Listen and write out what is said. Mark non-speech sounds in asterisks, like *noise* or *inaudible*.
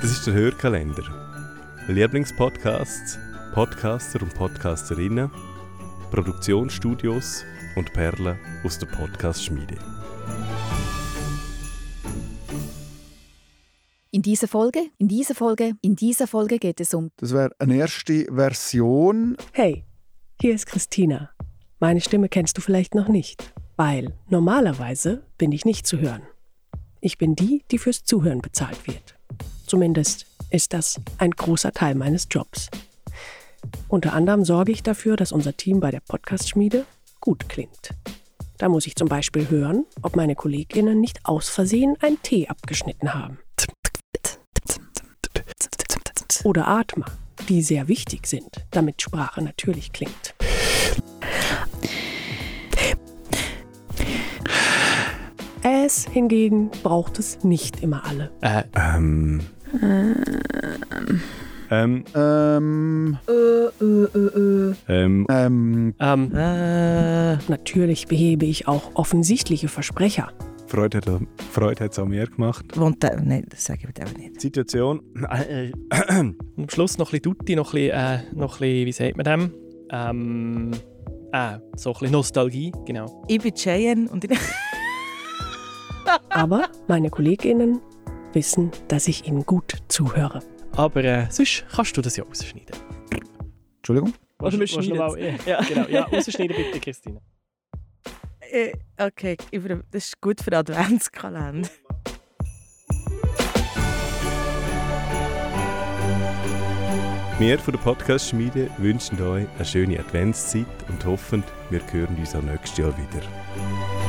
Das ist der Hörkalender. Lieblingspodcasts, Podcaster und Podcasterinnen, Produktionsstudios und Perlen aus der Podcast-Schmiede. In dieser Folge, in dieser Folge, in dieser Folge geht es um Das wäre eine erste Version. Hey, hier ist Christina. Meine Stimme kennst du vielleicht noch nicht, weil normalerweise bin ich nicht zu hören. Ich bin die, die fürs Zuhören bezahlt wird. Zumindest ist das ein großer Teil meines Jobs. Unter anderem sorge ich dafür, dass unser Team bei der Podcast-Schmiede gut klingt. Da muss ich zum Beispiel hören, ob meine KollegInnen nicht aus Versehen ein T abgeschnitten haben. Oder Atmer, die sehr wichtig sind, damit Sprache natürlich klingt. Es hingegen braucht es nicht immer alle. Äh, Ähm. Ähm. Ähm, Ähm. ähm, ähm, äh, Natürlich behebe ich auch offensichtliche Versprecher. Freude hat, Freude hat es auch mir gemacht. Wohnt der, nein, das sage ich bitte auch nicht. Situation. Äh, am Schluss noch ein bisschen Tutti, noch ein bisschen, äh, noch ein bisschen wie sagt man dem? Ähm, äh, so ein bisschen Nostalgie, genau. Ich bin Cheyenne und ich... *laughs* Aber meine KollegInnen wissen, dass ich ihnen gut zuhöre. Aber äh, sonst kannst du das ja rausschneiden. Entschuldigung? Willst du- willst du noch mal- Ja, genau. Ja, rausschneiden bitte, Christine. Äh, okay, das ist gut für Adventskalender. Wir von der Podcast-Schmiede wünschen euch eine schöne Adventszeit und hoffen, wir hören uns auch nächstes Jahr wieder.